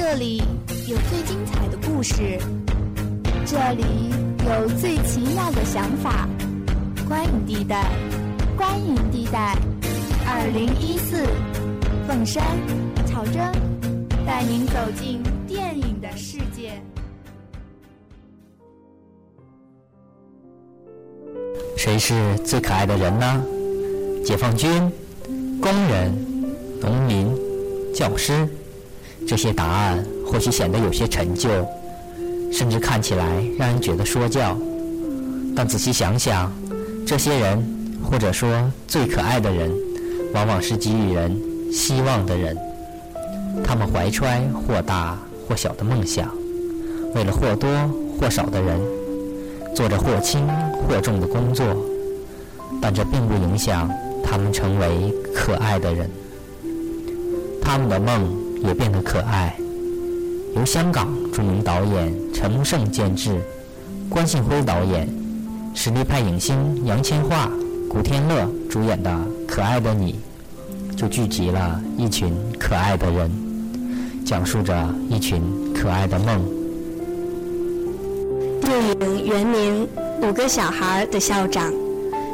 这里有最精彩的故事，这里有最奇妙的想法。观影地带，观影地带，二零一四，凤山、草真带您走进电影的世界。谁是最可爱的人呢？解放军、工人、农民、教师。这些答案或许显得有些陈旧，甚至看起来让人觉得说教。但仔细想想，这些人，或者说最可爱的人，往往是给予人希望的人。他们怀揣或大或小的梦想，为了或多或少的人，做着或轻或重的工作，但这并不影响他们成为可爱的人。他们的梦。也变得可爱。由香港著名导演陈木胜监制，关信辉导演，实力派影星杨千嬅、古天乐主演的《可爱的你》，就聚集了一群可爱的人，讲述着一群可爱的梦。电影原名《五个小孩的校长》，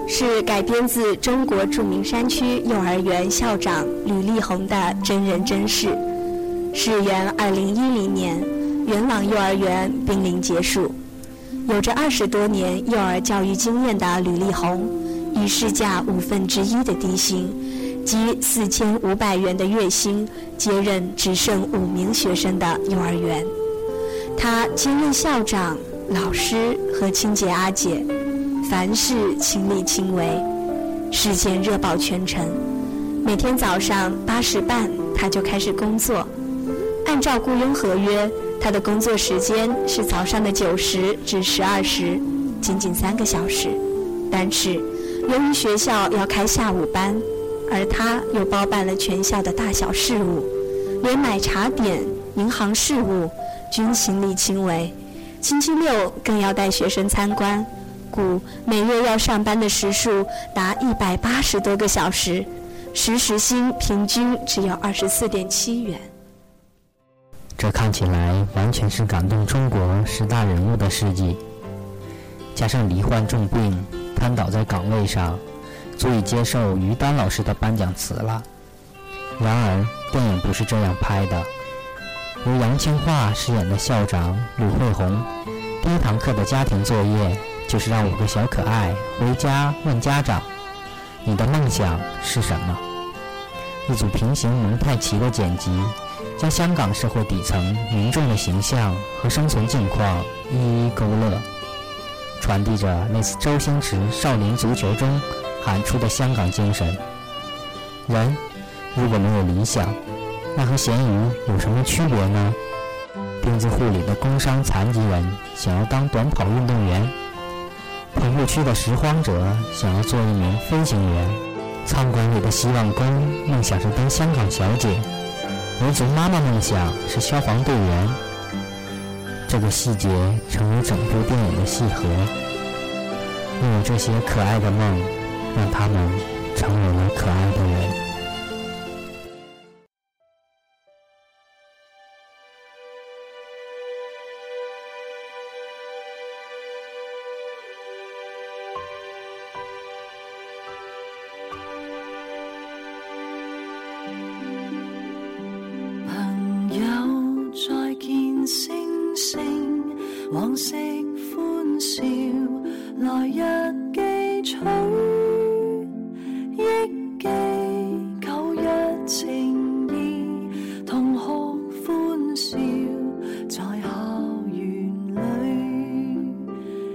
是改编自中国著名山区幼儿园校长吕丽红的真人真事。是原二零一零年，元朗幼儿园濒临结束。有着二十多年幼儿教育经验的吕丽红，以市价五分之一的低薪，即四千五百元的月薪，接任只剩五名学生的幼儿园。他兼任校长、老师和清洁阿姐，凡事亲力亲为，事件热爆全城。每天早上八时半，他就开始工作。按照雇佣合约，他的工作时间是早上的九时至十二时，仅仅三个小时。但是，由于学校要开下午班，而他又包办了全校的大小事务，连买茶点、银行事务均亲力亲为。星期六更要带学生参观，故每月要上班的时数达一百八十多个小时，时时薪平均只有二十四点七元。这看起来完全是感动中国十大人物的事迹，加上罹患重病瘫倒在岗位上，足以接受于丹老师的颁奖词了。然而，电影不是这样拍的。由杨千嬅饰演的校长吕慧红，第一堂课的家庭作业就是让五个小可爱回家问家长：“你的梦想是什么？”一组平行蒙太奇的剪辑。将香港社会底层民众的形象和生存境况一一勾勒，传递着类似周星驰《少林足球》中喊出的香港精神：人如果没有理想，那和咸鱼有什么区别呢？钉子户里的工伤残疾人想要当短跑运动员，棚户区的拾荒者想要做一名飞行员，餐馆里的希望工梦想着当香港小姐。维族妈妈梦想是消防队员，这个细节成为整部电影的细核。因为这些可爱的梦，让他们成为了可爱的人。往昔欢笑来日记取忆记旧日情谊同学欢笑在校园里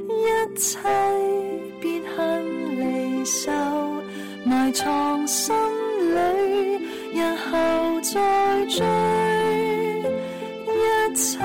一切别恨离愁埋藏心里日后再追一切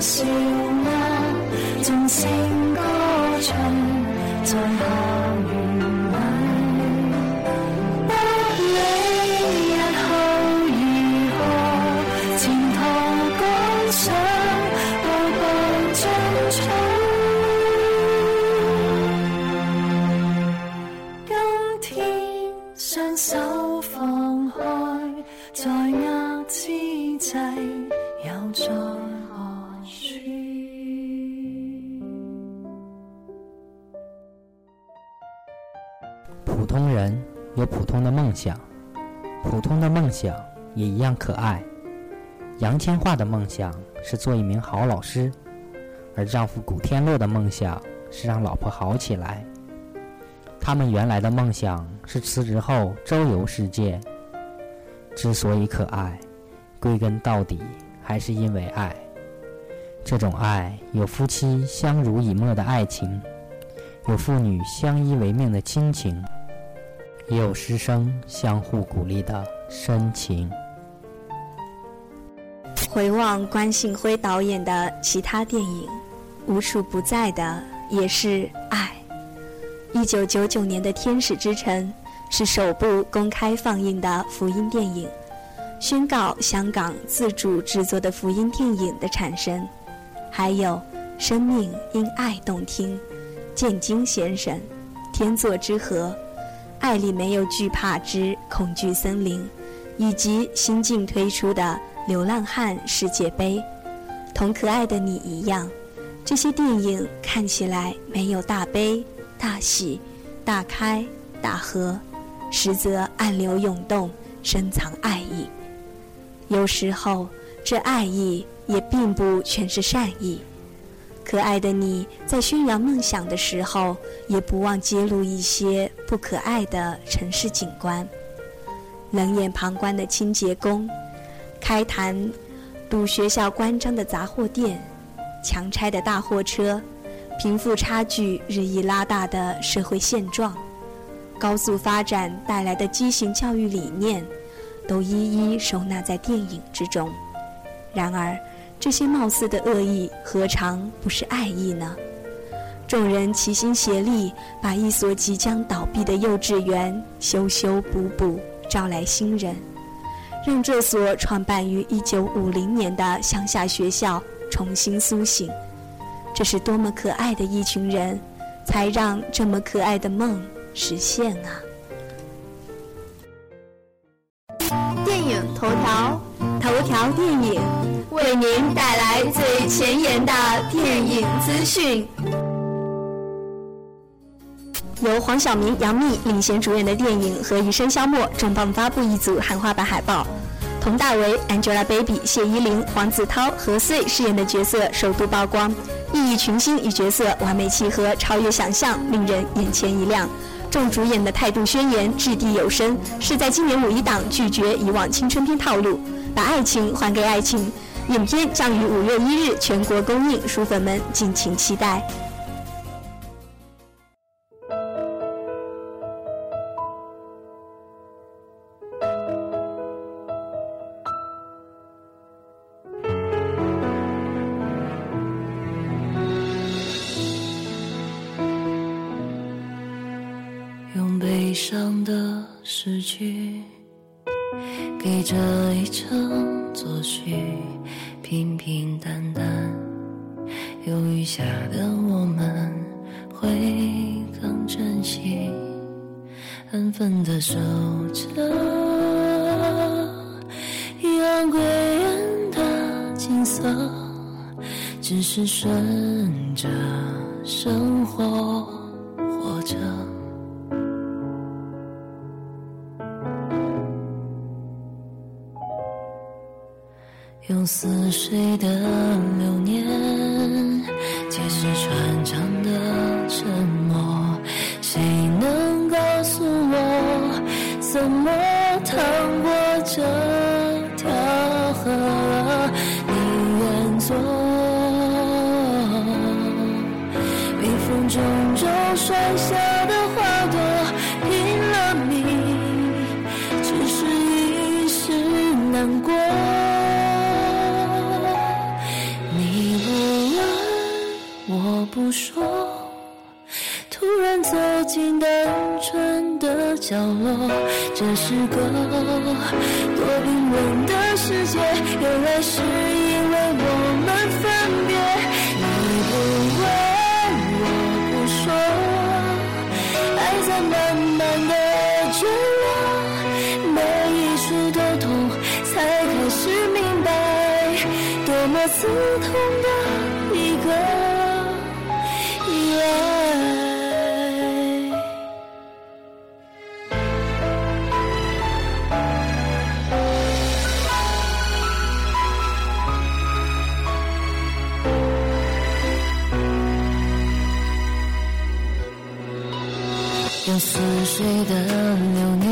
笑纳，纵声歌唱在校园里。不理日后如何，前途赶上，步步进取。今天双手放开，在握之际，又在普通的梦想，普通的梦想也一样可爱。杨千嬅的梦想是做一名好老师，而丈夫古天乐的梦想是让老婆好起来。他们原来的梦想是辞职后周游世界。之所以可爱，归根到底还是因为爱。这种爱有夫妻相濡以沫的爱情，有父女相依为命的亲情。也有师生相互鼓励的深情。回望关信辉导演的其他电影，无处不在的也是爱。一九九九年的《天使之城》是首部公开放映的福音电影，宣告香港自主制作的福音电影的产生。还有《生命因爱动听》、《剑金先生》、《天作之合》。爱里没有惧怕之恐惧森林，以及新近推出的《流浪汉世界杯》，同可爱的你一样，这些电影看起来没有大悲、大喜、大开、大合，实则暗流涌动，深藏爱意。有时候，这爱意也并不全是善意。可爱的你在宣扬梦想的时候，也不忘揭露一些不可爱的城市景观。冷眼旁观的清洁工，开坛堵学校关张的杂货店，强拆的大货车，贫富差距日益拉大的社会现状，高速发展带来的畸形教育理念，都一一收纳在电影之中。然而。这些貌似的恶意，何尝不是爱意呢？众人齐心协力，把一所即将倒闭的幼稚园修修补补，招来新人，让这所创办于1950年的乡下学校重新苏醒。这是多么可爱的一群人，才让这么可爱的梦实现啊！电影头条，头条电影。为您带来最前沿的电影资讯。由黄晓明、杨幂领衔主演的电影《何以笙箫默》重磅发布一组汉化版海报，佟大为、Angelababy、谢依霖、黄子韬、何穗饰演的角色首度曝光，熠熠群星与角色完美契合，超越想象，令人眼前一亮。众主演的态度宣言掷地有声，是在今年五一档拒绝以往青春片套路，把爱情还给爱情。影片将于五月一日全国公映，书粉们敬请期待。平平淡淡，有余下的我们会更珍惜，安分的守着阳归人的景色，只是顺着生活用似水的流年，解释船长的沉默。谁能告诉我，怎么趟过这条河？宁愿做风中舟摔下角落，这是个多冰冷的世界，原来是因为我们分别。你不问，我不说，爱在慢慢的坠落，每一处都痛，才开始明白，多么刺痛有似水的流年，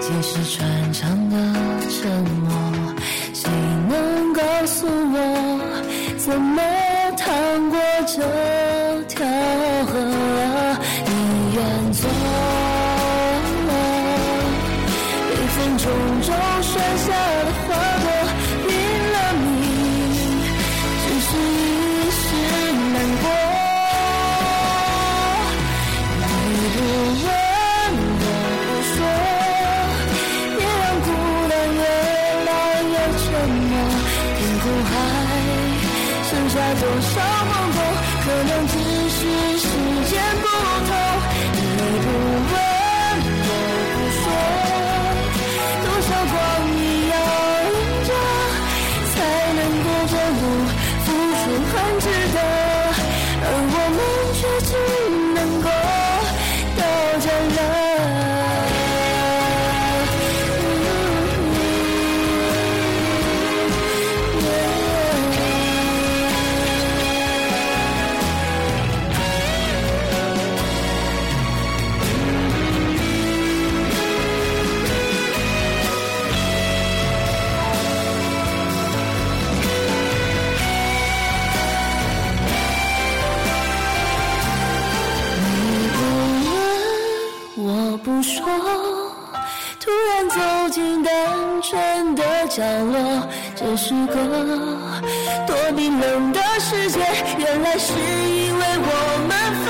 即是穿肠的沉默。谁能告诉我，怎么趟过这条河？你愿做，一分钟中摔下的花朵，是个多冰冷的世界，原来是因为我们分